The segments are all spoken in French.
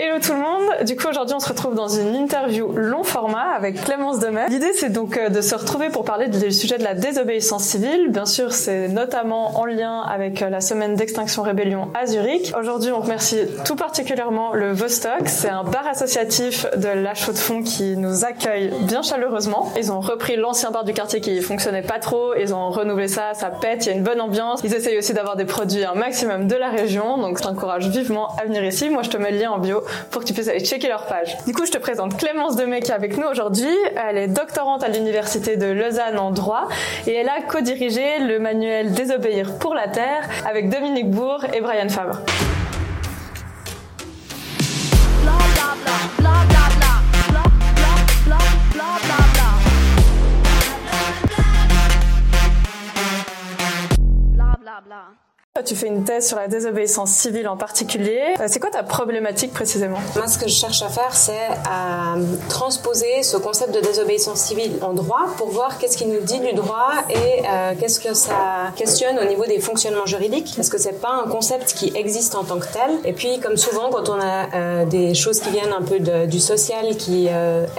Hello tout le monde. Du coup, aujourd'hui, on se retrouve dans une interview long format avec Clémence Demet. L'idée, c'est donc euh, de se retrouver pour parler du sujet de la désobéissance civile. Bien sûr, c'est notamment en lien avec euh, la semaine d'extinction rébellion à Zurich. Aujourd'hui, on remercie tout particulièrement le Vostok. C'est un bar associatif de la Chaux-de-Fonds qui nous accueille bien chaleureusement. Ils ont repris l'ancien bar du quartier qui fonctionnait pas trop. Ils ont renouvelé ça, ça pète, il y a une bonne ambiance. Ils essayent aussi d'avoir des produits un maximum de la région. Donc, je t'encourage vivement à venir ici. Moi, je te mets le lien en bio pour que tu puisses aller checker leur page. Du coup, je te présente Clémence Demey qui est avec nous aujourd'hui. Elle est doctorante à l'université de Lausanne en droit et elle a co-dirigé le manuel Désobéir pour la Terre avec Dominique Bourg et Brian Fabre. Tu fais une thèse sur la désobéissance civile en particulier. Euh, c'est quoi ta problématique précisément? Moi, ce que je cherche à faire, c'est à transposer ce concept de désobéissance civile en droit pour voir qu'est-ce qu'il nous dit du droit et euh, qu'est-ce que ça questionne au niveau des fonctionnements juridiques. Parce que c'est pas un concept qui existe en tant que tel? Et puis, comme souvent, quand on a euh, des choses qui viennent un peu du social, qui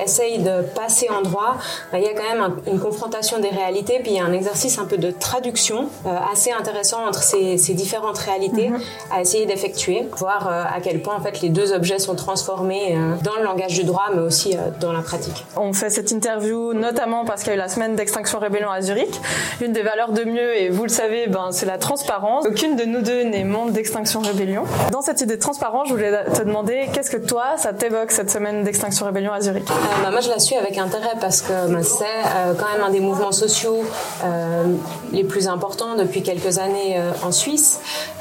essayent de passer en droit, bah, il y a quand même une confrontation des réalités. Puis il y a un exercice un peu de traduction assez intéressant entre ces différentes réalités mhm. à essayer d'effectuer, voir euh, à quel point en fait les deux objets sont transformés euh, dans le langage du droit, mais aussi euh, dans la pratique. On fait cette interview notamment parce qu'il y a eu la semaine d'extinction rébellion à Zurich. Une des valeurs de mieux, et vous le savez, ben, c'est la transparence. Aucune de nous deux n'est membre d'extinction rébellion. Dans cette idée de transparence, je voulais te demander qu'est-ce que toi, ça t'évoque cette semaine d'extinction rébellion à Zurich? Bah, Moi, je la suis avec intérêt parce que bah, c'est quand même un des mouvements sociaux les plus importants depuis quelques années en Suisse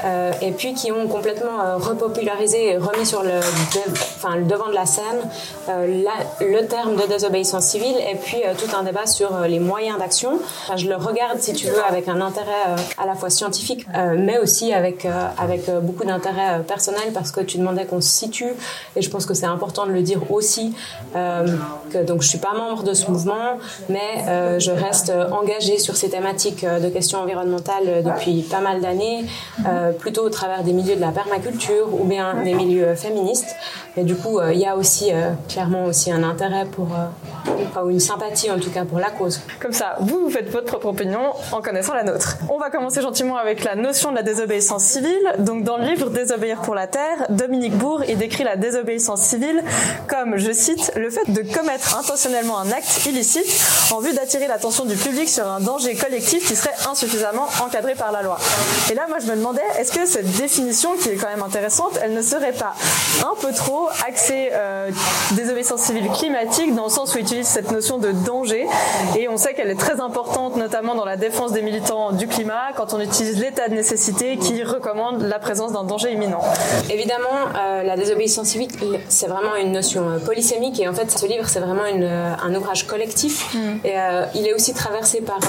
euh, et puis qui ont complètement euh, repopularisé et remis sur le, devant de la scène euh, le terme de désobéissance civile et puis tout un débat sur les moyens d'action. je le regarde, si tu veux, avec un intérêt à la fois scientifique, mais aussi avec, avec beaucoup d'intérêt personnel parce que tu demandais qu'on se situe et je pense que c'est important de le dire aussi. que, donc je suis pas membre de ce mouvement, mais je reste engagée sur ces thématiques de questions environnementales depuis pas mal d'années euh, plutôt au travers des milieux de la permaculture ou bien des milieux féministes. Et du coup, euh, il y a aussi euh, clairement aussi un intérêt pour, ou une sympathie en tout cas pour la cause. Comme ça, vous, vous faites votre propre opinion en connaissant la nôtre. On va commencer gentiment avec la notion de la désobéissance civile. Donc dans le livre Désobéir pour la Terre, Dominique Bourg y décrit la désobéissance civile comme, je cite, le fait de commettre intentionnellement un acte illicite en vue d'attirer l'attention du public sur un danger collectif qui serait insuffisamment encadré par la loi. Et là, moi, je me demandais, est-ce que cette définition, qui est quand même intéressante, elle ne serait pas un peu trop axée euh, désobéissance civile climatique, dans le sens où il cette notion de danger, et on sait qu'elle est très importante, notamment dans la défense des militants du climat, quand on utilise l'état de nécessité qui recommande la présence d'un danger imminent. Évidemment, euh, la désobéissance civile, c'est vraiment une notion euh, polysémique, et en fait, ce livre, c'est vraiment une, un ouvrage collectif, mm. et il est aussi traversé par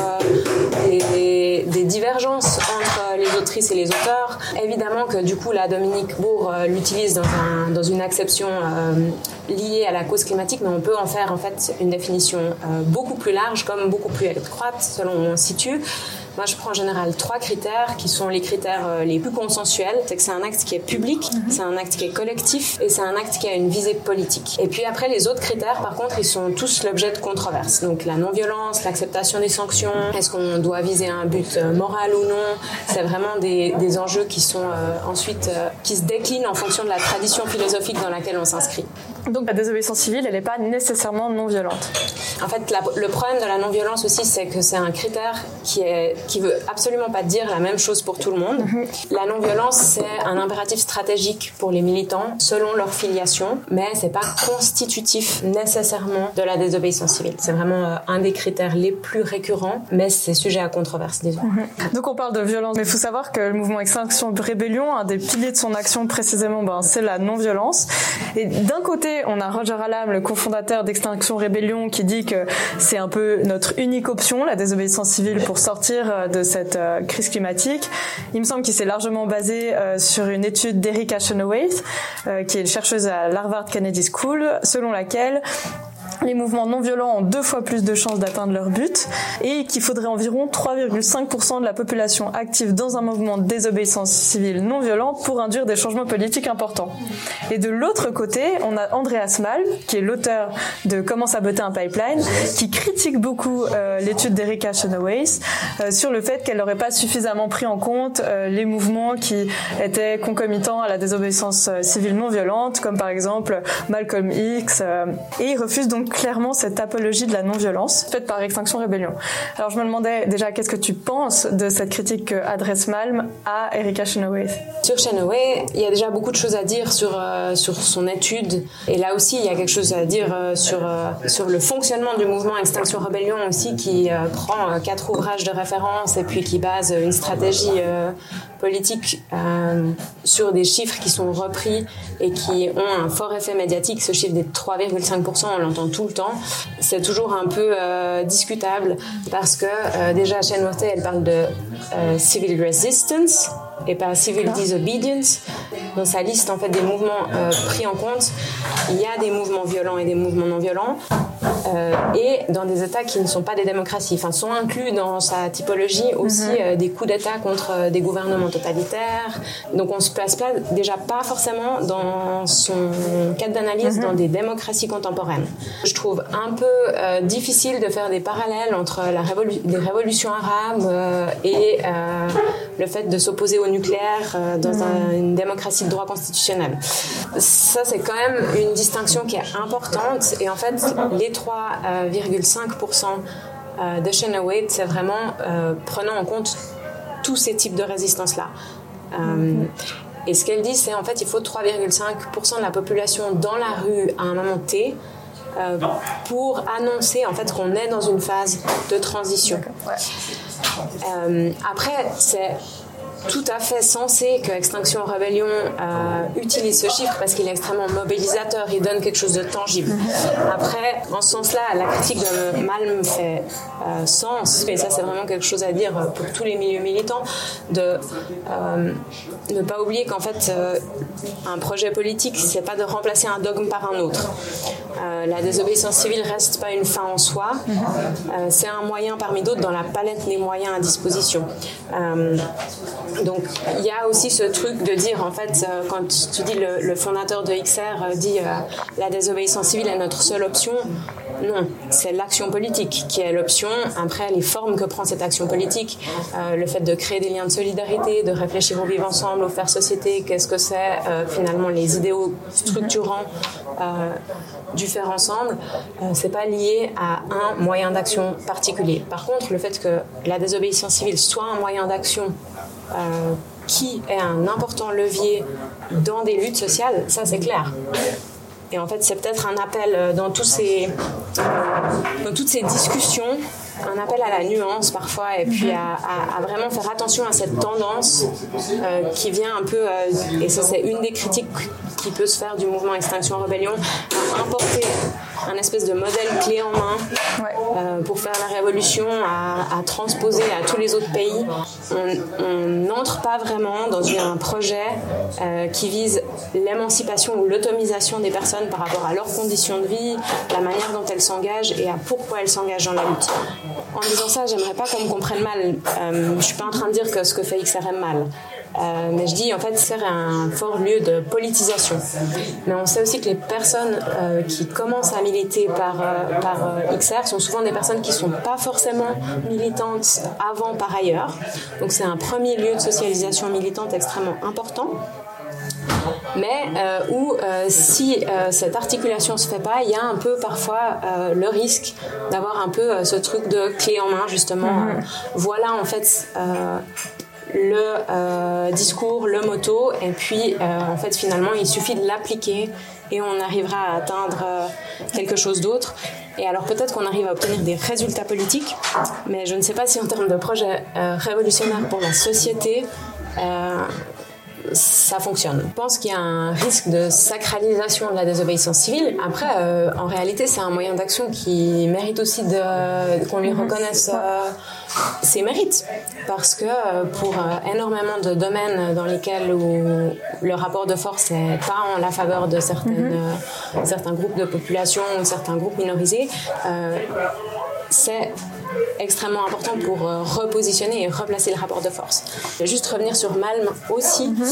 des, des divergences entre les autrices et les auteurs. Évidemment que du coup, la Dominique Bourg euh, l'utilise dans, un, dans, une acception euh, liée à la cause climatique, mais on peut en faire en fait une définition euh, beaucoup plus large, comme beaucoup plus étroite selon où on situe. Moi, je prends en général trois critères qui sont les critères euh, les plus consensuels. C'est que c'est un acte qui est public, mhm. c'est un acte qui est collectif et c'est un acte qui a une visée politique. Et puis après, les autres critères, par contre, ils sont tous l'objet de controverses. Donc la non-violence, l'acceptation des sanctions, est-ce qu'on doit viser un but euh, moral ou non? C'est vraiment des, des, enjeux qui sont euh, ensuite qui se déclinent en fonction de la tradition philosophique dans laquelle on s'inscrit. Donc la désobéissance civile, elle n'est pas nécessairement non violente. En fait, le problème de la non-violence aussi, c'est que c'est un critère qui est qui veut absolument pas dire la même chose pour tout le monde. Mhm. La non-violence, c'est un impératif stratégique pour les militants selon leur filiation, mais c'est pas constitutif nécessairement de la désobéissance civile. C'est vraiment euh, un des critères les plus récurrents, mais c'est sujet à controverse, disons. Mhm. Donc on parle de violence, mais il faut savoir que le mouvement Extinction Rébellion, un des piliers de son action précisément, ben, c'est la non-violence. Et d'un côté, on a Roger Alam, le cofondateur d'Extinction Rébellion, qui dit que c'est un peu notre unique option, la désobéissance civile, pour sortir euh, de cette euh, crise climatique. Il me semble qu'il s'est largement basé euh, sur une étude d'Erika Chenoweth, qui est chercheuse à l'Harvard Kennedy School, selon laquelle les mouvements non violents ont deux fois plus de chances d'atteindre leur but et qu'il faudrait environ 3,5% de la population active dans un mouvement de désobéissance civile non violent pour induire des changements politiques importants. Et de l'autre côté, on a Andreas Malm, qui est l'auteur de Comment saboter un pipeline, qui critique beaucoup euh, l'étude d'Erika Chenoweth euh, sur le fait qu'elle n'aurait pas suffisamment pris en compte euh, les mouvements qui étaient concomitants à la désobéissance civile non violente, comme par exemple Malcolm X, et il refuse donc clairement cette apologie de la non-violence faite par Extinction Rébellion. Alors je me demandais déjà qu'est-ce que tu penses de cette critique que adresse Malm à Erika Chenoweth Sur Chenoweth, il y a déjà beaucoup de choses à dire sur, euh, sur son étude. Et là aussi, il y a quelque chose à dire euh, sur, euh, sur le fonctionnement du mouvement Extinction Rébellion aussi, qui prend quatre ouvrages de référence et puis qui base une stratégie politique euh, sur des chiffres qui sont repris et qui ont un fort effet médiatique. Ce chiffre des 3,5%, on l'entend tout le temps. C'est toujours un peu euh, discutable parce que euh, déjà, Shane elle parle de euh, civil resistance et pas civil disobedience. Dans sa liste en fait des mouvements euh, pris en compte, il y a des mouvements violents et des mouvements non violents. Euh, et dans des États qui ne sont pas des démocraties. Enfin, sont inclus dans sa typologie aussi mhm. euh, des coups d'État contre euh, des gouvernements totalitaires. Donc, on se place pas, déjà pas forcément dans son cadre d'analyse mhm. dans des démocraties contemporaines. Je trouve un peu difficile de faire des parallèles entre la révolu les révolutions arabes et le fait de s'opposer au nucléaire dans mhm. une démocratie de droit constitutionnel. Ça, c'est quand même une distinction qui est importante. Et en fait, les 3,5% euh, de Shanaway, c'est vraiment euh, prenant en compte tous ces types de résistance-là. Euh, et ce qu'elle dit, c'est en fait, il faut 3,5% de la population dans la rue à un moment T pour annoncer en fait qu'on est dans une phase de transition. après, c'est tout à fait sensé que Extinction Rebellion euh, utilise ce chiffre parce qu'il est extrêmement mobilisateur, il donne quelque chose de tangible. Après, en ce sens-là, la critique de Malm fait euh, sens, et ça c'est vraiment quelque chose à dire pour tous les milieux militants, de euh, ne pas oublier qu'en fait, un projet politique, c'est pas de remplacer un dogme par un autre. la désobéissance civile reste pas une fin en soi, c'est un moyen parmi d'autres dans la palette des moyens à disposition. Donc il y a aussi ce truc de dire en fait euh, quand tu dis le, fondateur de XR euh, dit euh, la désobéissance civile est notre seule option. Non, c'est l'action politique qui est l'option. Après, les formes que prend cette action politique, le fait de créer des liens de solidarité, de réfléchir au vivre ensemble, au faire société, qu'est-ce que c'est finalement les idéaux structurants du faire ensemble, c'est pas lié à un moyen d'action particulier. Par contre, le fait que la désobéissance civile soit un moyen d'action euh, qui est un important levier dans des luttes sociales, ça c'est clair. Et en fait, c'est peut-être un appel euh, ces, dans toutes ces discussions, un appel à la nuance parfois, et puis à, vraiment faire attention à cette tendance euh, qui vient un peu, et ça c'est une des critiques qui peut se faire du mouvement Extinction Rebellion, à importer un espèce de modèle clé en main euh, pour faire la révolution, à, transposer à tous les autres pays. On n'entre pas vraiment dans un projet euh, qui vise l'émancipation ou l'automisation des personnes par rapport à leurs conditions de vie, la manière dont elles s'engagent et à pourquoi elles s'engagent dans la lutte. En disant ça, j'aimerais pas qu'on me comprenne mal. Euh, je suis pas en train de dire que ce que fait XRM mal. Euh, mais je dis en fait c'est un fort lieu de politisation. Mais on sait aussi que les personnes euh, qui commencent à militer par, par XR sont souvent des personnes qui sont pas forcément militantes avant par ailleurs. Donc c'est un premier lieu de socialisation militante extrêmement important mais où si cette articulation se fait pas, il y a un peu parfois le risque d'avoir un peu ce truc de clé en main justement. Mm-hmm. voilà en fait le euh, discours, le moto, et puis euh, en fait finalement il suffit de l'appliquer et on arrivera à atteindre euh, quelque chose d'autre. Et alors peut-être qu'on arrive à obtenir des résultats politiques, mais je ne sais pas si en termes de projet révolutionnaire pour la société, ça fonctionne. Je pense qu'il y a un risque de sacralisation de la désobéissance civile. Après, euh, en réalité, c'est un moyen d'action qui mérite aussi de, qu'on lui reconnaisse euh, ses mérites. Parce que euh, pour énormément de domaines dans lesquels où le rapport de force n'est pas en la faveur de certaines, certains groupes de population ou certains groupes minorisés, c'est extrêmement important pour euh, repositionner et replacer le rapport de force. Juste revenir sur Malm aussi. Mhm.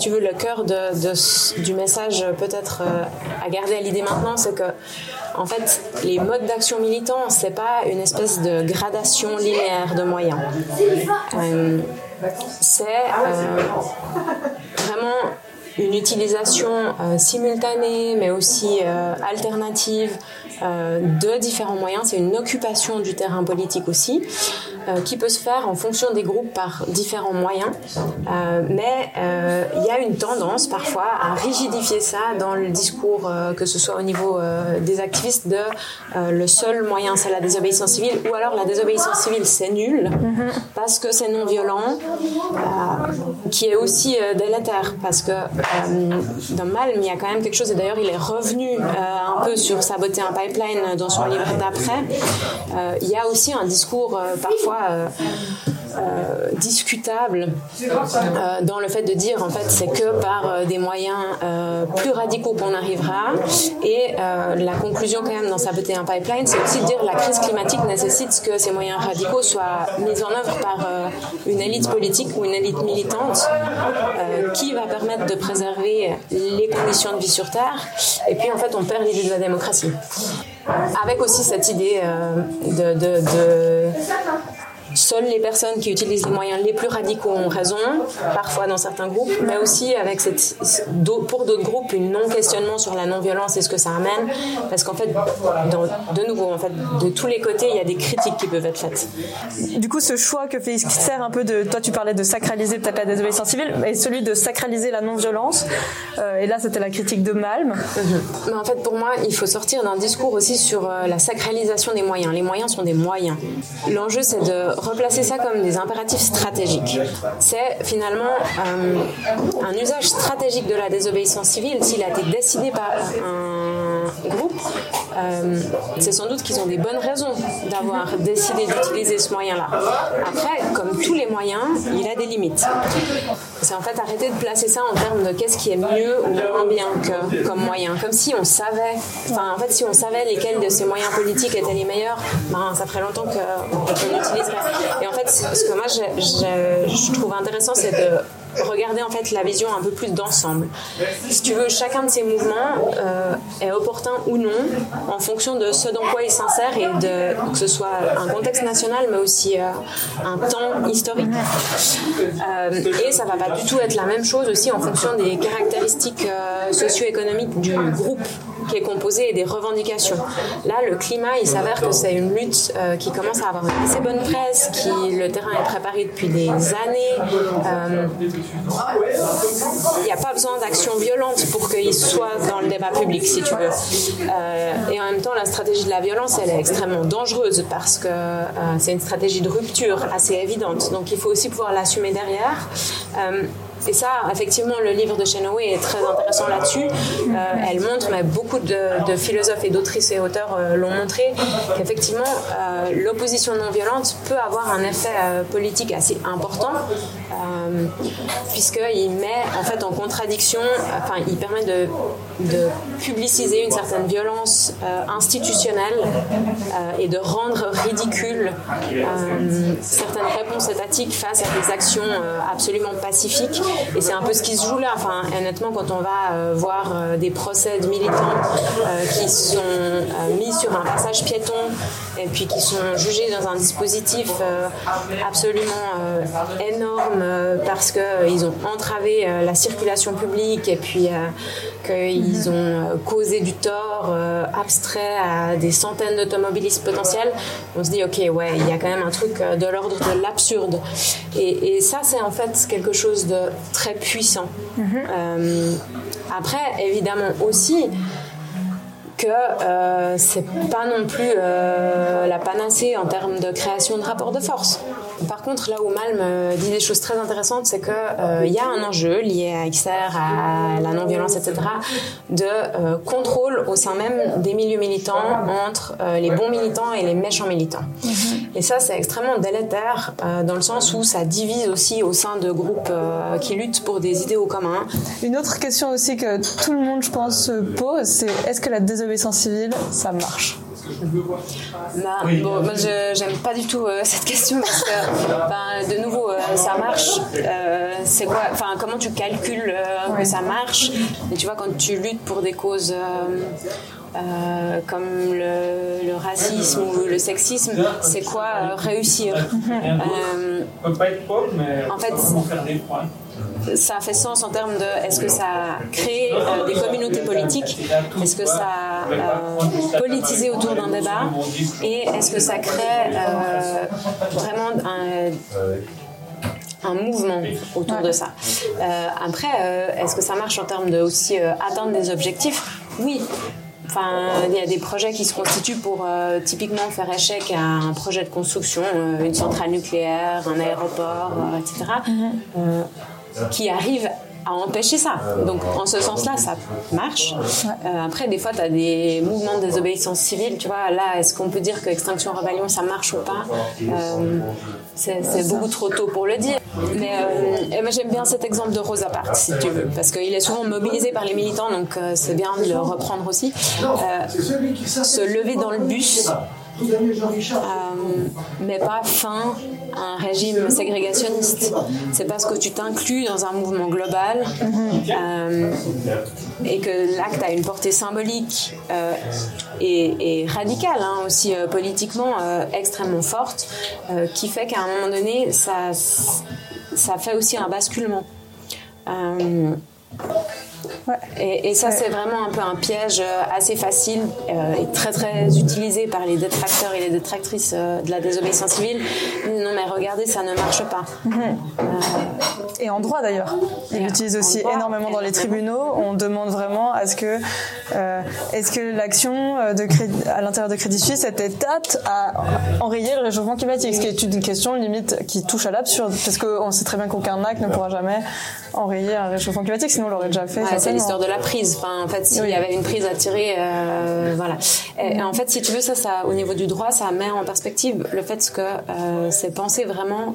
Tu veux le cœur de, du message peut-être euh, à garder à l'idée maintenant, c'est que en fait, les modes d'action militants, c'est pas une espèce de gradation linéaire de moyens. Euh, c'est vraiment une utilisation simultanée, mais aussi alternative euh, de différents moyens. C'est une occupation du terrain politique aussi, euh, qui peut se faire en fonction des groupes par différents moyens. Euh, mais il y a une tendance parfois à rigidifier ça dans le discours, que ce soit au niveau des activistes, de le seul moyen c'est la désobéissance civile, ou alors la désobéissance civile c'est nul, parce que c'est non violent, qui est aussi délétère, parce que dans Malm, il y a quand même quelque chose, et d'ailleurs il est revenu un peu sur saboter un dans son livre d'après, euh, il y a aussi un discours euh, parfois euh, discutable dans le fait de dire en fait c'est que par des moyens plus radicaux qu'on arrivera et la conclusion quand même dans saboter un pipeline c'est aussi de dire la crise climatique nécessite que ces moyens radicaux soient mis en œuvre par une élite politique ou une élite militante qui va permettre de préserver les conditions de vie sur Terre et puis en fait on perd l'idée de la démocratie. Avec aussi cette idée euh, de Seules les personnes qui utilisent les moyens les plus radicaux ont raison, parfois dans certains groupes, mais aussi avec cette, pour d'autres groupes, une non-questionnement sur la non-violence et ce que ça amène. Parce qu'en fait, de nouveau, en fait, de tous les côtés, il y a des critiques qui peuvent être faites. Du coup, ce choix que fait sert un peu de, toi, tu parlais de sacraliser peut-être la désobéissance civile, et celui de sacraliser la non-violence. Euh, et là, c'était la critique de Malm. Mhm. Mais en fait, pour moi, il faut sortir d'un discours aussi sur euh, la sacralisation des moyens. Les moyens sont des moyens. L'enjeu, c'est de replacer ça comme des impératifs stratégiques. C'est finalement euh, un usage stratégique de la désobéissance civile s'il a été décidé par un groupe. Euh, c'est sans doute qu'ils ont des bonnes raisons d'avoir décidé d'utiliser ce moyen-là. Après, comme tous les moyens, il a des limites. C'est en fait arrêter de placer ça en termes de qu'est-ce qui est mieux ou moins bien que, comme moyen. Comme si on savait, enfin en fait si on savait lesquels de ces moyens politiques étaient les meilleurs, ben, ça ferait longtemps qu'on utiliserait. Et en fait, ce que moi je trouve intéressant, c'est de regarder en fait la vision un peu plus d'ensemble. Si tu veux, chacun de ces mouvements euh, est opportun ou non en fonction de ce dans quoi il s'insère et de que ce soit un contexte national mais aussi euh, un temps historique. Euh, et ça va pas du tout être la même chose aussi en fonction des caractéristiques socio-économiques du groupe qui est composé des revendications. Là, le climat, il s'avère que c'est une lutte euh, qui commence à avoir une assez bonne presse, qui le terrain est préparé depuis des années. Euh, il n'y a pas besoin d'action violente pour qu'il soit dans le débat public, si tu veux. Euh, et en même temps, la stratégie de la violence, elle est extrêmement dangereuse parce que c'est une stratégie de rupture assez évidente. Donc, il faut aussi pouvoir l'assumer derrière. Et ça, effectivement, le livre de Chenoweth est très intéressant là-dessus. Euh, elle montre, mais beaucoup de, philosophes et d'autrices et auteurs euh, l'ont montré, qu'effectivement, euh, l'opposition non violente peut avoir un effet politique assez important, puisqu'il met en fait en contradiction, enfin, il permet de, de publiciser une certaine violence institutionnelle et de rendre ridicule certaines réponses étatiques face à des actions absolument pacifiques et c'est un peu ce qui se joue là. Enfin, honnêtement, quand on va euh, voir euh, des procès de militants euh, qui sont mis sur un passage piéton et puis qui sont jugés dans un dispositif absolument énorme parce qu'ils ont entravé la circulation publique et puis qu'ils ont causé du tort abstrait à des centaines d'automobilistes potentiels, on se dit ok ouais il y a quand même un truc de l'ordre de l'absurde et, et, ça c'est en fait quelque chose de très puissant. Euh, après, évidemment aussi que euh, c'est pas non plus euh, la panacée en termes de création de rapports de force. Par contre, là où Malm dit des choses très intéressantes, c'est qu'il il y a un enjeu lié à XR, à la non-violence, etc., de contrôle au sein même des milieux militants entre les bons militants et les méchants militants. Mhm. Et ça, c'est extrêmement délétère dans le sens où ça divise aussi au sein de groupes qui luttent pour des idéaux communs. Une autre question aussi que tout le monde, je pense, se pose, c'est est-ce que la désobéissance civile, ça marche? Bah, bon, moi, je j'aime pas du tout euh, cette question parce que, de nouveau, euh, ça marche. Euh, c'est quoi Enfin, comment tu calcules que ça marche? Et tu vois, quand tu luttes pour des causes comme le, racisme ou le sexisme, c'est quoi réussir? On peut pas être pauvre, mais en fait, ça fait sens en termes de est-ce que ça crée euh, des communautés politiques, est-ce que ça euh, politisé autour d'un débat et est-ce que ça crée euh, vraiment un, un mouvement autour de ça. après, est-ce que ça marche en termes de aussi atteindre des objectifs? Oui, Enfin, il y a des projets qui se constituent pour typiquement faire échec à un projet de construction, une centrale nucléaire, un aéroport, etc qui arrive à empêcher ça. Donc en ce sens-là, ça marche. Euh, après, des fois, tu as des mouvements de désobéissance civile. Tu vois, là, est-ce qu'on peut dire que Extinction Rebellion, ça marche ou pas? Euh, C'est beaucoup trop tôt pour le dire. Mais euh, j'aime bien cet exemple de Rosa Parks, si tu veux, parce qu'il est souvent mobilisé par les militants, donc c'est bien de le reprendre aussi. se lever dans le bus euh, mais pas fin à un régime ségrégationniste. C'est parce que tu t'inclus dans un mouvement global euh, et que l'acte a une portée symbolique euh, et, radicale hein, aussi politiquement extrêmement forte, qui fait qu'à un moment donné, ça, ça fait aussi un basculement. Et, ça, c'est vraiment un peu un piège euh, assez facile euh, et très très utilisé par les détracteurs et les détractrices euh, de la désobéissance civile. Non, mais regardez, ça ne marche pas. Et en droit d'ailleurs. Ils l'utilisent aussi énormément dans les tribunaux. On demande vraiment à ce que, est-ce que l'action de à l'intérieur de Crédit Suisse était apte à enrayer le réchauffement climatique, ce qui est une question limite qui touche à l'absurde, parce qu'on sait très bien qu'aucun acte ne pourra jamais enrayer un réchauffement climatique, sinon on l'aurait déjà fait. C'est l'histoire de la prise. Enfin, en fait, s'il y avait une prise à tirer, euh, voilà. Et, en fait, si tu veux, ça, ça, au niveau du droit, ça met en perspective le fait que euh, c'est pensé vraiment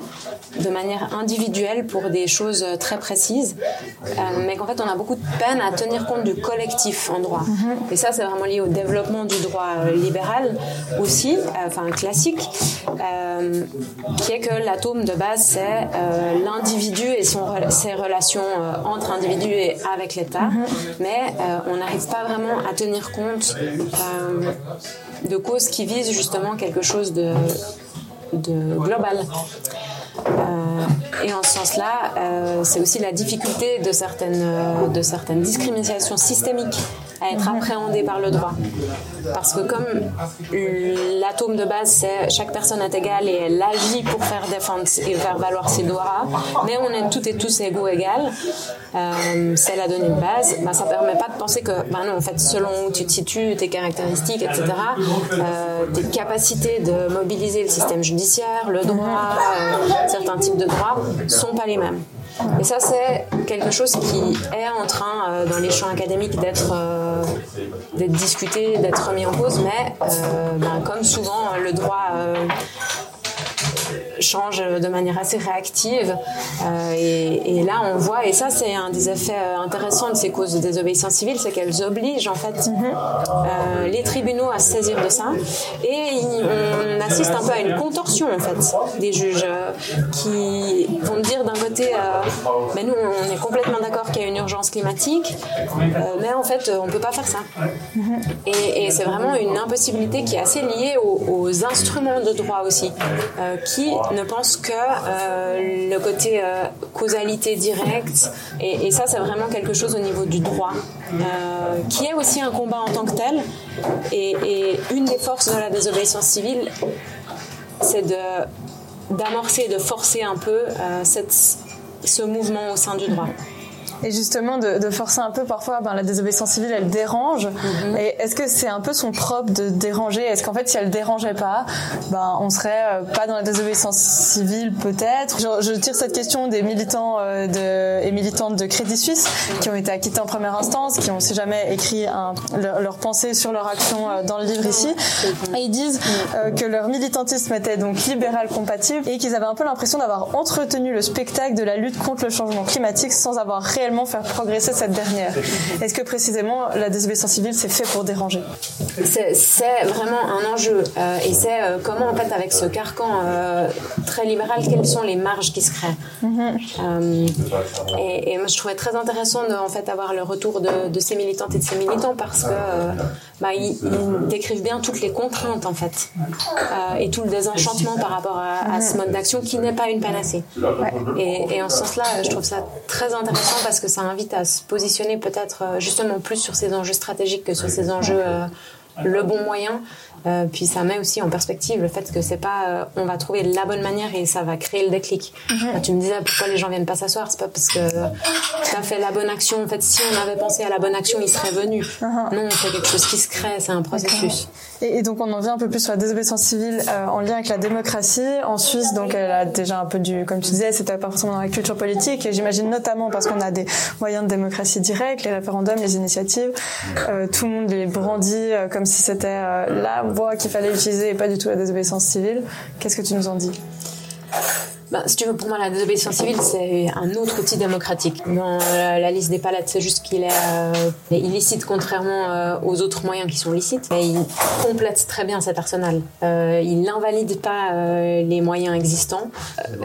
de manière individuelle pour des choses très précises, euh, mais qu'en fait, on a beaucoup de peine à tenir compte du collectif en droit. Mm-hmm. Et ça, c'est vraiment lié au développement du droit libéral aussi, enfin classique, qui est que l'atome de base, c'est l'individu et son, ses relations entre individus et avec mhm. mais euh, on n'arrive pas vraiment à tenir compte euh, de causes qui visent justement quelque chose de, de global. et en ce sens-là, c'est aussi la difficulté de certaines, de certaines discriminations systémiques à être appréhendé par le droit. Parce que comme l'atome de base, c'est chaque personne est égale et elle agit pour faire défendre et faire valoir ses droits, mais on est toutes et tous égaux égales, euh, c'est la donnée de base, bah, ça permet pas de penser que, bah non, en fait, selon où tu te situes, tes caractéristiques, etc., euh, tes capacités de mobiliser le système judiciaire, le droit, euh, certains types de droits, sont pas les mêmes. Et ça, c'est quelque chose qui est en train, euh, dans les champs académiques, d'être euh, discuté, d'être mis en cause, mais euh, ben, comme souvent, le droit change de manière assez réactive. Euh, et, là, on voit, et ça, c'est un des effets euh, intéressants de ces causes de désobéissance civile, c'est qu'elles obligent en fait euh, les tribunaux à se saisir de ça. Et on assiste un peu à une contorsion en fait des juges qui vont dire d'un côté, mais nous, on est complètement d'accord qu'il y a une urgence climatique, mais en fait, on peut pas faire ça. Et, c'est vraiment une impossibilité qui est assez liée aux, aux instruments de droit aussi, qui ne pense que euh, le côté euh, causalité directe, et, ça c'est vraiment quelque chose au niveau du droit, euh, qui est aussi un combat en tant que tel, et, une des forces de la désobéissance civile, c'est d'amorcer, de forcer un peu cette, ce mouvement au sein du droit. Et justement, de, de, forcer un peu parfois, ben, la désobéissance civile, elle dérange. Mhm. Et est-ce que c'est un peu son propre de déranger? Est-ce qu'en fait, si elle dérangeait pas, ben, on serait euh, pas dans la désobéissance civile peut-être? Je, je, tire cette question des militants euh, de, et militantes de Crédit Suisse qui ont été acquittés en première instance, qui ont si jamais écrit un, leur, leur, pensée sur leur action euh, dans le livre ici. Et ils disent que leur militantisme était donc libéral compatible et qu'ils avaient un peu l'impression d'avoir entretenu le spectacle de la lutte contre le changement climatique sans avoir réellement faire progresser cette dernière. Est-ce que précisément la désobéissance civile c'est fait pour déranger? C'est vraiment un enjeu euh, et c'est euh, comment en fait avec ce carcan euh, très libéral quelles sont les marges qui se créent? Mm-hmm. Et, moi je trouvais très intéressant de en fait avoir le retour de, ces militantes et de ces militants parce que bah, ils, décrivent bien toutes les contraintes en fait et tout le désenchantement par rapport à, ce mode d'action qui n'est pas une panacée. Et, et en ce sens-là, je trouve ça très intéressant parce que ça invite à se positionner peut-être euh, justement plus sur ces enjeux stratégiques que sur ces enjeux euh, le bon moyen. Euh, puis ça met aussi en perspective le fait que c'est pas euh, on va trouver la bonne manière et ça va créer le déclic. Mhm. tu me disais pourquoi les gens viennent pas s'asseoir, c'est pas parce que tu as fait la bonne action. En fait, si on avait pensé à la bonne action, ils seraient venus. Mhm. Non, c'est quelque chose qui se crée, c'est un processus. Et, donc on en vient un peu plus sur la désobéissance civile euh, en lien avec la démocratie. En Suisse, donc elle a déjà un peu du, comme tu disais, c'était pas forcément dans la culture politique et j'imagine notamment parce qu'on a des moyens de démocratie directe, les référendums, les initiatives, tout le monde les brandit comme si c'était qu'il fallait utiliser et pas du tout la désobéissance civile. Qu'est-ce que tu nous en dis? Ben, si tu veux, pour moi, la désobéissance civile, c'est un autre outil démocratique. Dans la, liste des palettes, c'est juste qu'il est, euh, illicite contrairement euh, aux autres moyens qui sont licites. Et il complète très bien cet arsenal. Euh, il n'invalide pas euh, les moyens existants.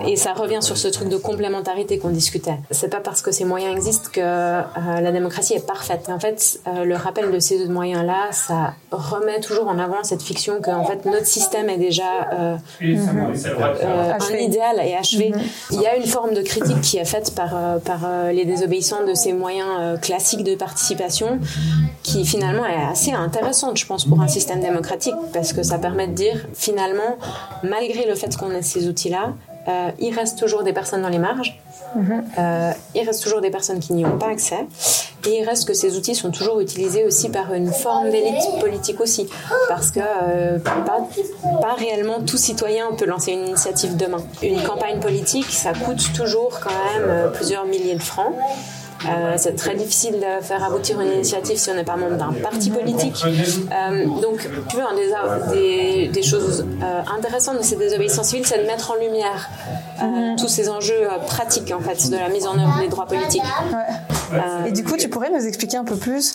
et ça revient sur ce truc de complémentarité qu'on discutait. C'est pas parce que ces moyens existent que la démocratie est parfaite. en fait, le rappel de ces deux moyens-là, ça remet toujours en avant cette fiction que en fait notre système est déjà un idéal achevé. Mhm. Il y a une forme de critique qui est faite par, euh, par euh, les désobéissants de ces moyens euh, classiques de participation qui finalement est assez intéressante, je pense, pour un système démocratique parce que ça permet de dire finalement, malgré le fait qu'on ait ces outils-là, il reste toujours des personnes dans les marges euh, il reste toujours des personnes qui n'y ont pas accès. Et il reste que ces outils sont toujours utilisés aussi par une forme d'élite politique aussi. Parce que euh, pas, pas réellement tout citoyen peut lancer une initiative demain. Une campagne politique, ça coûte toujours quand même euh, plusieurs milliers de francs. Euh, c'est très difficile de faire aboutir une initiative si on n'est pas membre d'un parti politique. Euh, donc, tu veux, des, des, choses intéressantes de ces désobéissances civiles, c'est de mettre en lumière mhm. tous ces enjeux pratiques, en fait, de la mise en œuvre des droits politiques. Et du coup, tu pourrais nous expliquer un peu plus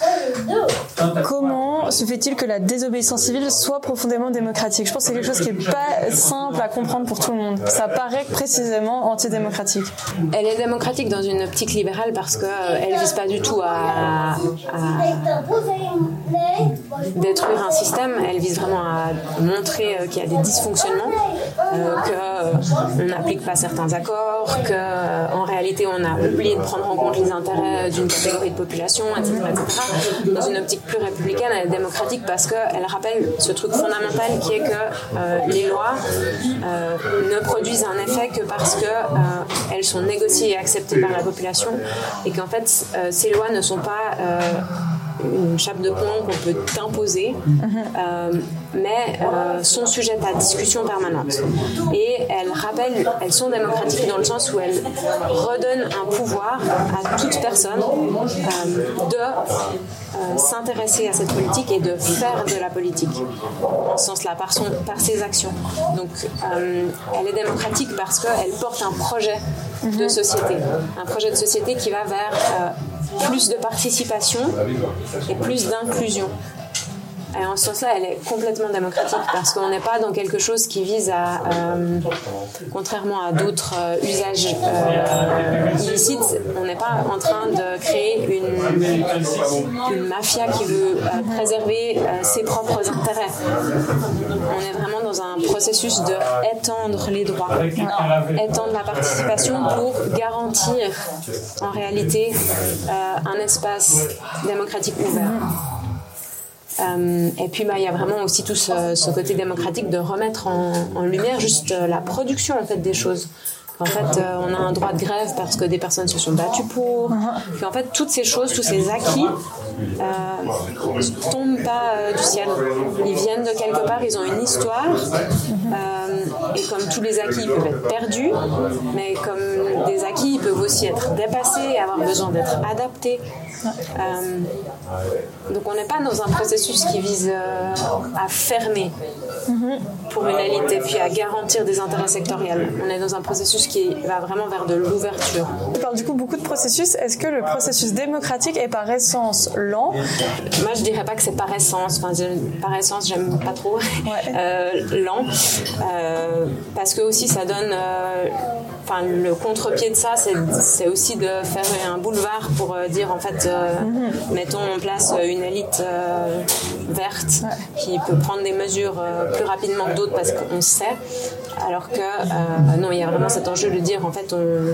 comment se fait-il que la désobéissance civile soit profondément démocratique? Je pense que c'est quelque chose qui n'est pas simple à comprendre pour tout le monde. Ça paraît précisément antidémocratique. Elle est démocratique dans une optique libérale parce que euh, elle vise pas du tout à, détruire un système, elle vise vraiment à montrer euh, qu'il y a des dysfonctionnements, euh, qu'on n'applique pas certains accords, qu'en réalité on a oublié de prendre en compte les intérêts d'une catégorie de population, etc., Dans une optique plus républicaine, est démocratique parce qu'elle rappelle ce truc fondamental qui est que les lois ne produisent un effet que parce qu'elles sont négociées et acceptées par la population et qu'en fait, euh, ces lois ne sont pas euh, une chape de plomb qu'on peut imposer, euh, mais sont sujettes à discussion permanente. Et elles rappellent, elles sont démocratiques dans le sens où elles redonnent un pouvoir à toute personne de s'intéresser à cette politique et de faire de la politique, en ce sens-là, par, son, par ses actions. Donc, elle est démocratique parce qu'elle porte un projet de société. Un projet de société qui va vers euh, plus de participation et plus d'inclusion. Et en ce sens-là, elle est complètement démocratique parce qu'on n'est pas dans quelque chose qui vise à, euh, contrairement à d'autres euh, usages euh, illicites, on n'est pas en train de créer une, mafia qui veut préserver ses propres intérêts. On est vraiment dans un processus de étendre les droits, étendre la participation pour garantir en réalité un espace démocratique ouvert. Euh, et puis, bah, il y a vraiment aussi tout ce, côté démocratique de remettre en, lumière juste euh, la production en fait des choses. qu'en fait euh, on a un droit de grève parce que des personnes se sont battues pour, qu'en fait toutes ces choses, tous ces acquis euh, tombent pas du ciel. Ils viennent de quelque part, ils ont une histoire. Et comme tous les acquis, peuvent être perdus, mais comme des acquis, ils peuvent aussi être dépassés et avoir besoin d'être adaptés. donc on n'est pas dans un processus qui vise à fermer pour une élite et puis à garantir des intérêts sectoriels. On est dans un processus qui va vraiment vers de l'ouverture. Tu parles du coup beaucoup de processus. Est-ce que le processus démocratique est par essence lent? Moi, je dirais pas que c'est par essence. Enfin, par essence, j'aime pas trop euh, lent, euh, parce que aussi ça donne. Euh, enfin, le contre-pied de ça, c'est aussi de faire un boulevard pour dire en fait, mhm. mettons en place une élite verte qui peut prendre des mesures plus rapidement que d'autres parce qu'on sait, alors que non, il y a vraiment cet enjeu de dire en fait on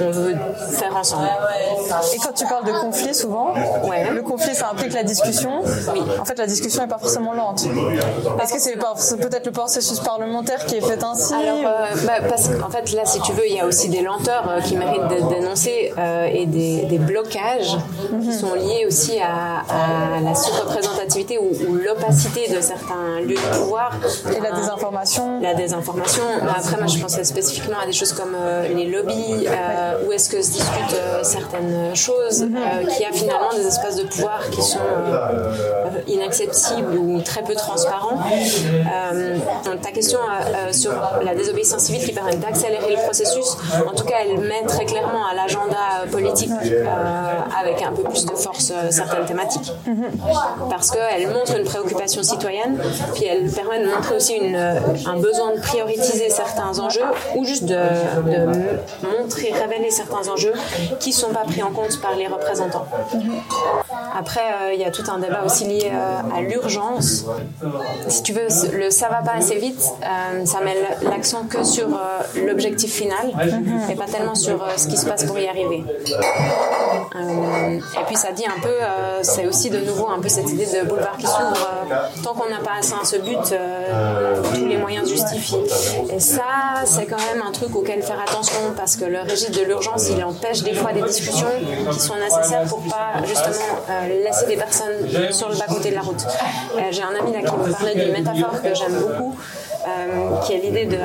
on veut faire ensemble. Et quand tu parles de conflit, souvent, le conflit, ça implique la discussion. Oui. En fait, la discussion n'est pas forcément lente. Est-ce que c'est peut-être le processus parlementaire qui est fait ainsi Alors, euh, bah, parce qu'en fait, là, si tu veux, il y a aussi des lenteurs euh, qui méritent d'être dénoncées euh, et des, blocages qui mhm. sont liés aussi à, la surreprésentativité ou, l'opacité de certains lieux de pouvoir. Et la désinformation. La désinformation. Après, moi, je pensais spécifiquement à des choses comme les lobbies. Euh, où est-ce que se discutent euh, certaines choses, mhm. euh, qui a finalement des espaces de pouvoir qui sont inaccessibles ou très peu transparents. ta question sur la désobéissance civile qui permet d'accélérer le processus, en tout cas, elle met très clairement à l'agenda politique avec un peu plus de force certaines thématiques. Mhm. Parce qu'elle montre une préoccupation citoyenne, puis elle permet de montrer aussi une, un besoin de prioriser certains enjeux ou juste de, de montrer révéler certains enjeux qui ne sont pas pris en compte par les représentants. Après, euh, il y a tout un débat aussi lié euh, à l'urgence. Si tu veux, le ça va pas assez vite, euh, ça met l'accent que sur l'objectif final et pas tellement sur ce qui se passe pour y arriver. et puis ça dit un peu, c'est aussi de nouveau un peu cette idée de boulevard qui s'ouvre. tant qu'on n'a pas atteint ce but, tous les moyens justifient. Et ça, c'est quand même un truc auquel faire attention parce que le régime de l'urgence, il empêche des fois des discussions qui sont nécessaires pour pas justement euh, laisser des personnes sur le bas-côté de la route. Euh, j'ai un ami là qui me parlait d'une métaphore que j'aime beaucoup, euh, qui est l'idée de,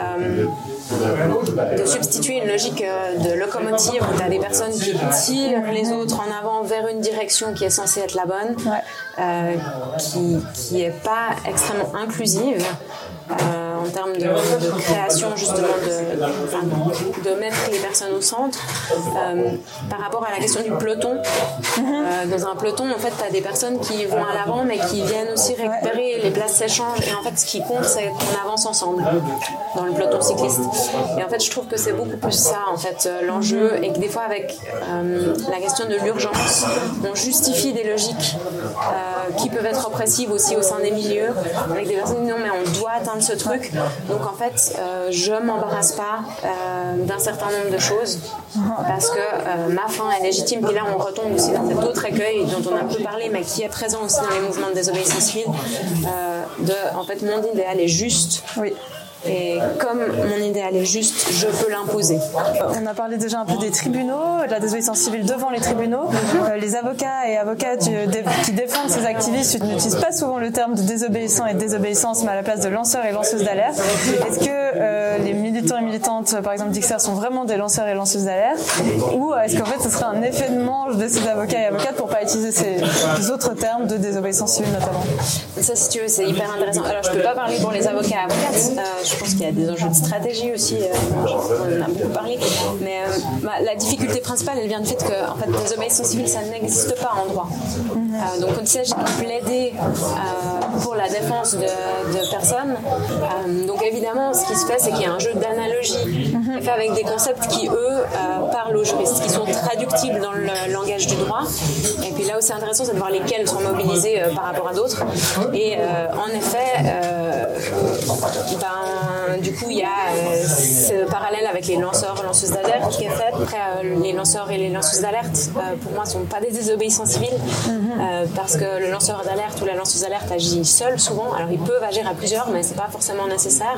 de substituer une logique de locomotive où tu as des personnes qui tirent les autres en avant vers une direction qui est censée être la bonne, qui, qui est pas extrêmement inclusive. Euh, en termes de, création justement de, de, mettre les personnes au centre. Euh, par rapport à la question du peloton, euh, dans un peloton, en fait, tu as des personnes qui vont à l'avant mais qui viennent aussi récupérer les places s'échangent et en fait, ce qui compte, c'est qu'on avance ensemble dans le peloton cycliste. Et en fait, je trouve que c'est beaucoup plus ça, en fait, l'enjeu et que des fois, avec la question de l'urgence, on justifie des logiques qui peuvent être oppressives aussi au sein des milieux, avec des personnes qui disent non, mais on doit atteindre ce truc. Donc en fait, euh, je m'embarrasse pas euh, d'un certain nombre de choses parce que euh, ma fin est légitime. Puis là, on retombe aussi dans cet autre écueil dont on a un peu parlé, mais qui est présent aussi dans les mouvements de désobéissance civile. de, en fait, mon idéal est juste. Oui. Et comme mon idéal est juste, je peux l'imposer. On a parlé déjà un peu des tribunaux, de la désobéissance civile devant les tribunaux. Euh, les avocats et avocates qui défendent ces activistes n'utilisent pas souvent le terme de désobéissant et de désobéissance, mais à la place de lanceurs et lanceuses d'alerte. Est-ce que euh, les militants et militantes, par exemple d'XR, sont vraiment des lanceurs et lanceuses d'alerte? Ou est-ce qu'en fait ce serait un effet de manche de ces avocats et avocates pour pas utiliser ces autres termes de désobéissance civile notamment? Ça, si tu veux, c'est hyper intéressant. Alors, je peux pas parler pour les avocats et avocates. Euh, je pense qu'il y a des enjeux de stratégie aussi, euh, on en a beaucoup parlé. Mais euh, bah, la difficulté principale, elle vient du fait que en fait, désobéissance civile, ça n'existe pas en droit. Euh, donc quand il s'agit de plaider pour la défense de, personnes, donc évidemment, ce qui se fait, c'est qu'il y a un jeu d'analogie fait avec des concepts qui, eux, parlent aux juristes, qui sont traductibles dans le langage du droit. Et puis là où c'est intéressant, c'est de voir lesquels sont mobilisés par rapport à d'autres. Et en effet, ben, du coup, il y a ce parallèle avec les lanceurs, lanceuses d'alerte qui est fait. Après, les lanceurs et les lanceuses d'alerte, pour moi, sont pas des désobéissants civils mhm. parce que le lanceur d'alerte ou la lanceuse d'alerte agit seul souvent. Alors, ils peuvent agir à plusieurs, mais c'est pas forcément nécessaire.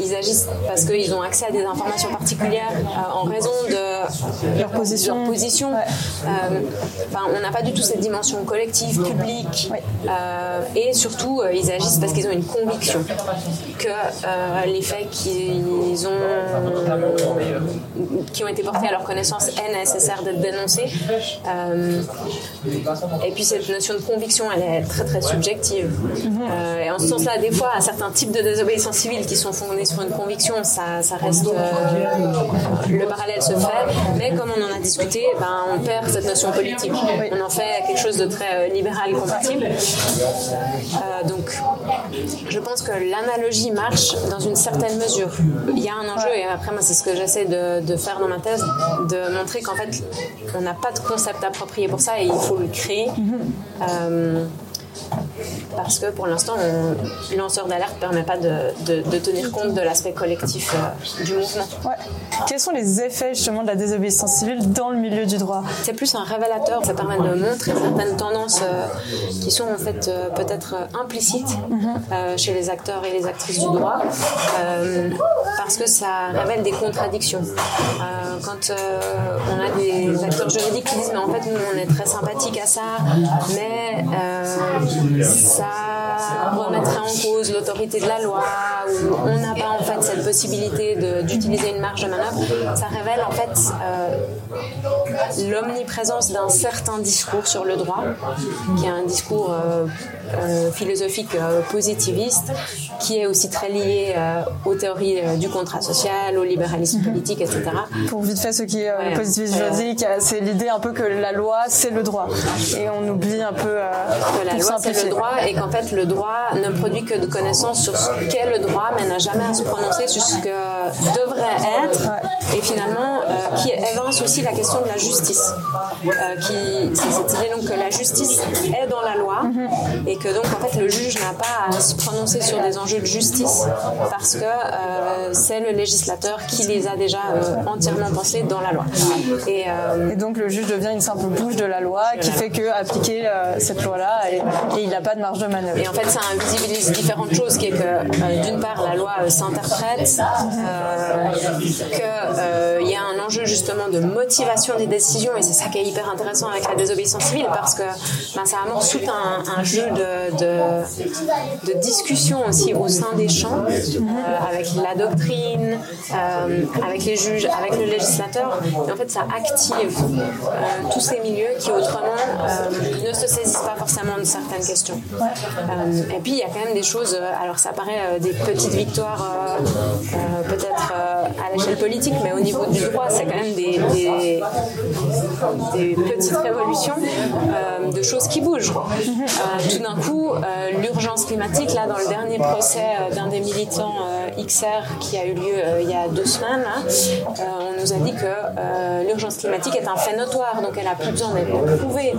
ils agissent parce qu'ils ont accès à des informations particulières en raison de leur position. position. on n'a pas du tout cette dimension collective, publique, et surtout, ils agissent parce qu'ils ont une conviction que euh, les faits qu'ils ont, qui ont été portés à leur connaissance est nécessaire d'être dénoncés. Euh, et puis cette notion de conviction, elle est très très subjective. Euh, et en ce sens-là, des fois, à certains types de désobéissance civile qui sont fondés sur une conviction, ça, ça reste le parallèle se fait. Mais comme on en a discuté, ben, on perd cette notion politique. On en fait quelque chose de très libéral et compatible. donc je pense que l'analogie marche dans une certaine mesure. Il y a un enjeu, et après, moi, c'est ce que j'essaie de, faire dans ma thèse, de montrer qu'en fait, on n'a pas de concept approprié pour ça et il faut le créer. Mm-hmm. Euh, parce que pour l'instant, le lanceur d'alerte ne permet pas de, tenir compte de l'aspect collectif euh, du mouvement. Quels sont les effets justement de la désobéissance civile dans le milieu du droit? C'est plus un révélateur, ça permet de montrer certaines tendances euh, qui sont en fait euh, peut-être implicites mhm. chez les acteurs et les actrices du droit, parce que ça révèle des contradictions. quand on a des acteurs juridiques qui disent mais en fait nous on est très sympathiques à ça, mais ça remettrait en cause l'autorité de la loi, ou on n'a pas en fait cette possibilité d'utiliser une marge de manœuvre, ça révèle en fait euh, l'omniprésence d'un certain discours sur le droit, qui est un discours euh, philosophique positiviste, qui est aussi très lié aux théories du contrat social, au libéralisme mhm. politique, etc. Pour vite fait, ce qui est le positivisme juridique, c'est l'idée un peu que la loi, c'est le droit. Et on oublie un peu que la loi, c'est le droit et qu'en fait, le droit ne produit que de connaissances sur ce qu'est le droit, mais n'a jamais à se prononcer sur ce que devrait être. Et finalement, euh, qui évince aussi la question de la justice. Euh, qui, c'est cette idée donc que la justice est dans la loi et que donc en fait le juge n'a pas à se prononcer sur des enjeux de justice parce que euh, c'est le législateur qui les a déjà entièrement pensés dans la loi. Et, et, donc le juge devient une simple bouche de la loi qui fait que appliquer cette loi-là et, et il n'a pas de marge de manœuvre. Et en fait, ça invisibilise différentes choses, qui est que euh, d'une part, la loi euh, s'interprète, euh, qu'il y a un enjeu justement de motivation des décisions, et c'est ça qui est hyper intéressant avec la désobéissance civile, parce que ben, ça amorce tout un, jeu de, de, discussion aussi au sein des champs, avec la doctrine, avec les juges, avec le législateur, et en fait, ça active tous ces milieux qui autrement ne se saisissent pas forcément de certaines questions. Euh, et puis il y a quand même des choses, euh, alors ça paraît euh, des petites victoires peut-être à l'échelle politique, mais au niveau du droit, c'est quand même des, des, petites révolutions de choses qui bougent. tout d'un coup, l'urgence climatique, là dans le dernier procès d'un des militants XR qui a eu lieu il y a deux semaines, on nous a dit que l'urgence climatique est un fait notoire, donc elle a plus besoin d'être prouvée.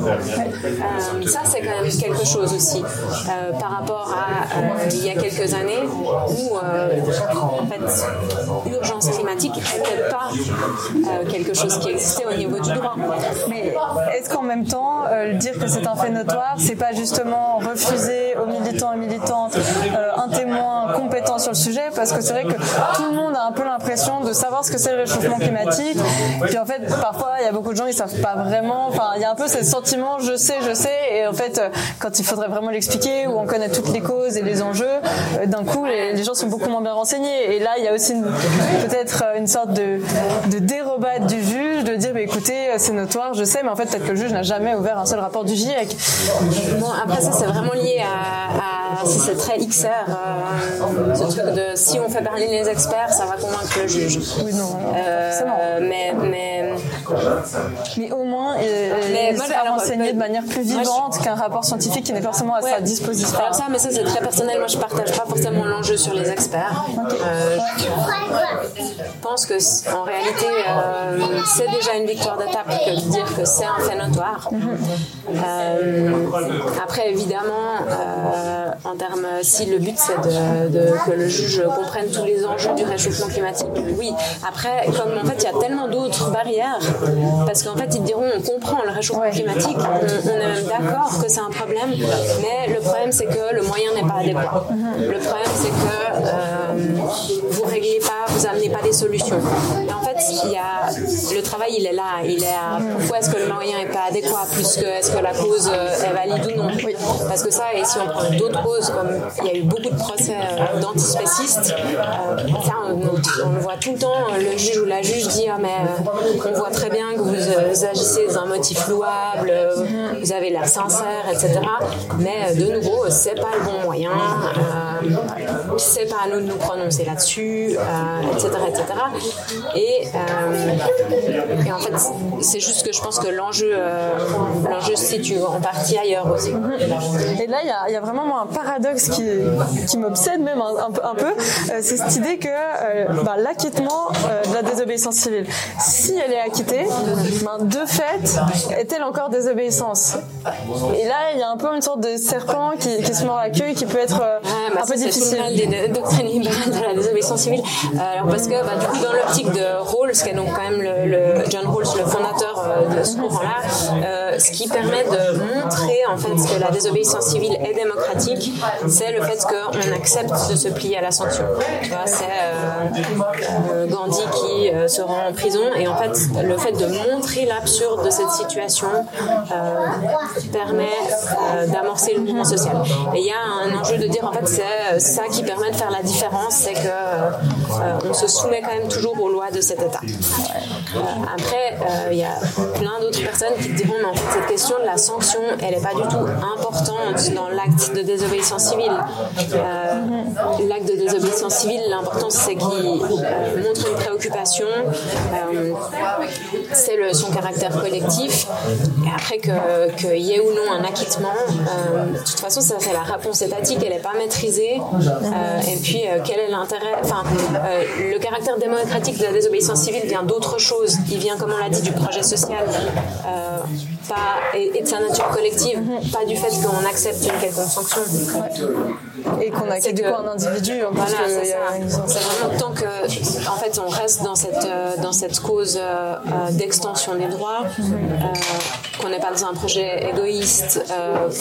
ça, c'est quand même quelque chose aussi. Euh, par rapport à euh, il y a quelques années où euh, en fait l'urgence climatique n'était pas quelque chose qui existait au niveau du droit. Mais est-ce qu'en même temps dire que c'est un fait notoire, c'est pas justement refuser aux militants et militantes un témoin compétent sur le sujet parce que c'est vrai que tout le monde a un peu l'impression de savoir ce que c'est le réchauffement climatique. Puis en fait, parfois, il y a beaucoup de gens qui savent pas vraiment. Enfin, il y a un peu ce sentiment, je sais, je sais. Et en fait, quand il faudrait vraiment l'expliquer, où on connaît toutes les causes et les enjeux, euh, d'un coup, les, gens sont beaucoup moins bien renseignés. Et là, il y a aussi peut-être euh, une sorte de, de dérobade du juge, de dire, bah, écoutez, euh, c'est notoire, je sais, mais en fait, peut-être que le juge n'a jamais ouvert un seul rapport du GIEC. Bon, après, ça, c'est vraiment lié à, si c'est très XR, ce truc de si on fait parler les experts, ça va convaincre le juge. Oui, non. mais, mais Mais au moins, il, sera renseigné de manière plus vivante qu'un rapport scientifique qui n'est forcément à sa disposition. Alors ça, mais ça c'est très personnel. Moi, je partage pas forcément l'enjeu sur les experts. Euh, je pense que en réalité, euh, c'est déjà une victoire d'étape que de dire que c'est un fait notoire. Euh, après, évidemment, en termes, si le but c'est de, que le juge comprenne tous les enjeux du réchauffement climatique, oui. Après, comme en fait, il y a tellement d'autres barrières, parce qu'en fait, ils diront, on comprend le réchauffement climatique, on, est même d'accord que c'est un problème, mais le problème c'est que le moyen n'est pas adéquat. Le problème c'est que vous réglez pas, vous amenez pas des solutions. Et en fait, il y a, le travail il est là, il est à pourquoi est-ce que le moyen n'est pas adéquat, plus que est-ce que la cause euh, est valide ou non? Parce que ça, et si on prend d'autres causes, comme il y a eu beaucoup de procès euh, d'antispécistes, ça on, le voit tout le temps, le juge ou la juge dit ah mais on voit très bien que vous agissez dans un motif louable, vous avez l'air sincère, etc. Mais de nouveau, c'est pas le bon moyen, euh, c'est pas à nous de nous prononcer là-dessus, etc., euh, etc. Et, euh, et, en fait, c'est juste que je pense que l'enjeu, euh, l'enjeu se situe en partie ailleurs aussi. Et là, il y, y a, vraiment un paradoxe qui, qui m'obsède même un, un, peu, c'est cette idée que bah, l'acquittement de la désobéissance civile, si elle est acquittée, ben, de fait, est-elle encore désobéissance? Et là, il y a un peu une sorte de serpent qui, qui se mord la queue et qui peut être euh, bah un peu difficile. C'est des doctrines libérales de la désobéissance civile. Euh, alors parce que bah, du coup, dans l'optique de Rawls, qui est donc quand même le, John Rawls, le fondateur euh, de ce courant-là, ce qui permet de montrer en fait que la désobéissance civile est démocratique, c'est le fait qu'on accepte de se plier à la sanction. Tu vois, c'est Gandhi qui se rend en prison et en fait, le fait de montrer l'absurde de cette situation permet d'amorcer le mouvement social. Et il y a un enjeu de dire en fait c'est ça qui permet de faire la différence, c'est que euh, on se soumet quand même toujours aux lois de cet État. Euh, après, euh, il y a plein d'autres personnes qui diront mais en fait cette question de la sanction, elle n'est pas du tout importante dans l'acte de désobéissance civile. l'acte de désobéissance civile, l'important c'est qu'il montre une préoccupation, c'est son caractère collectif, et après qu'il y ait ou non un acquittement, de toute façon ça c'est la réponse étatique, elle n'est pas maîtrisée. Euh, et puis, euh, quel est l'intérêt Enfin, euh, le caractère démocratique de la désobéissance civile vient d'autre chose. Il vient, comme on l'a dit, du projet social pas, et, de sa nature collective, pas du fait qu'on accepte une quelconque sanction. Et qu'on accepte du coup un individu. Voilà, c'est vraiment tant que, en fait, on reste dans cette, dans cette cause d'extension des droits, qu'on n'est pas dans un projet égoïste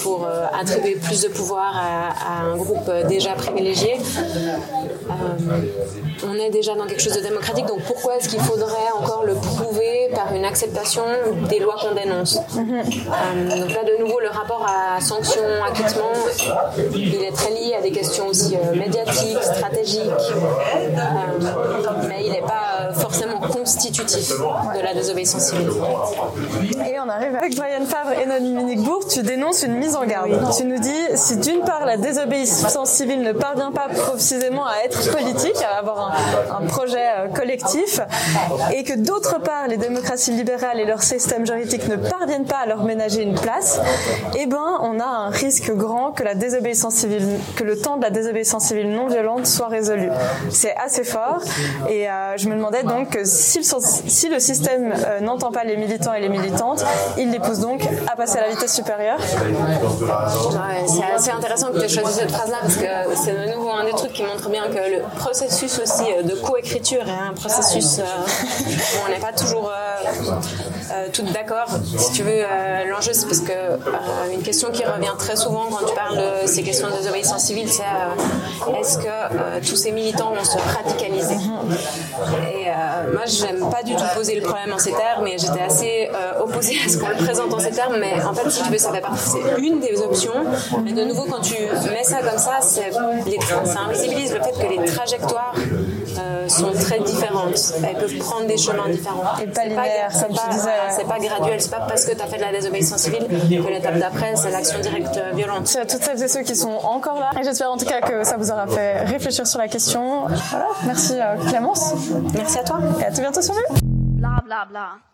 pour attribuer plus de pouvoir à, un groupe déjà privilégié. on est déjà dans quelque chose de démocratique, donc pourquoi est-ce qu'il faudrait encore le prouver par une acceptation des lois qu'on dénonce? Euh, donc là, de nouveau, le rapport à sanction, acquittement, il est très lié à des questions aussi euh, médiatiques, stratégiques, euh, mais il n'est pas forcément constitutif de la désobéissance civile. Et on arrive avec Brian Favre et Dominique Bourg, tu dénonces une mise en garde. Tu nous dis, si d'une part la désobéissance civile ne parvient pas précisément à être politique, à avoir un, projet collectif, et que d'autre part les démocraties libérales et leur système juridique ne parviennent pas à leur ménager une place, eh ben, on a un risque grand que la désobéissance civile, que le temps de la désobéissance civile non violente soit résolu. C'est assez fort. Et euh, je me demandais donc si le, si le système euh, n'entend pas les militants et les militantes, il les pousse donc à passer à la vitesse supérieure. c'est assez intéressant que tu aies choisi cette phrase-là parce que c'est de nouveau un des trucs qui montre bien que le processus aussi euh, de coécriture est un processus où on n'est pas toujours toutes d'accord. Si tu veux, euh, l'enjeu, c'est parce que euh, une question qui revient très souvent quand tu parles de ces questions de désobéissance civile, c'est euh, est-ce que tous ces militants vont se radicaliser? Et moi, j'aime pas du tout poser le problème en ces termes, mais j'étais assez opposée à ce qu'on le présente en ces termes. Mais en fait, si tu veux, ça fait partie, c'est une des options. Mais de nouveau, quand tu mets ça comme ça, ça invisibilise le fait que les trajectoires sont très différentes. Elles peuvent prendre des chemins différents. Et pas linéaire, comme tu disais. C'est pas graduel, c'est pas parce que tu as fait de la désobéissance civile que l'étape d'après, c'est l'action directe violente. C'est à toutes celles et ceux qui sont encore là. Et j'espère en tout cas que ça vous aura fait réfléchir sur la question. Voilà. Merci euh, Clémence. Merci à toi. Et à tout bientôt sur nous. Bla bla bla.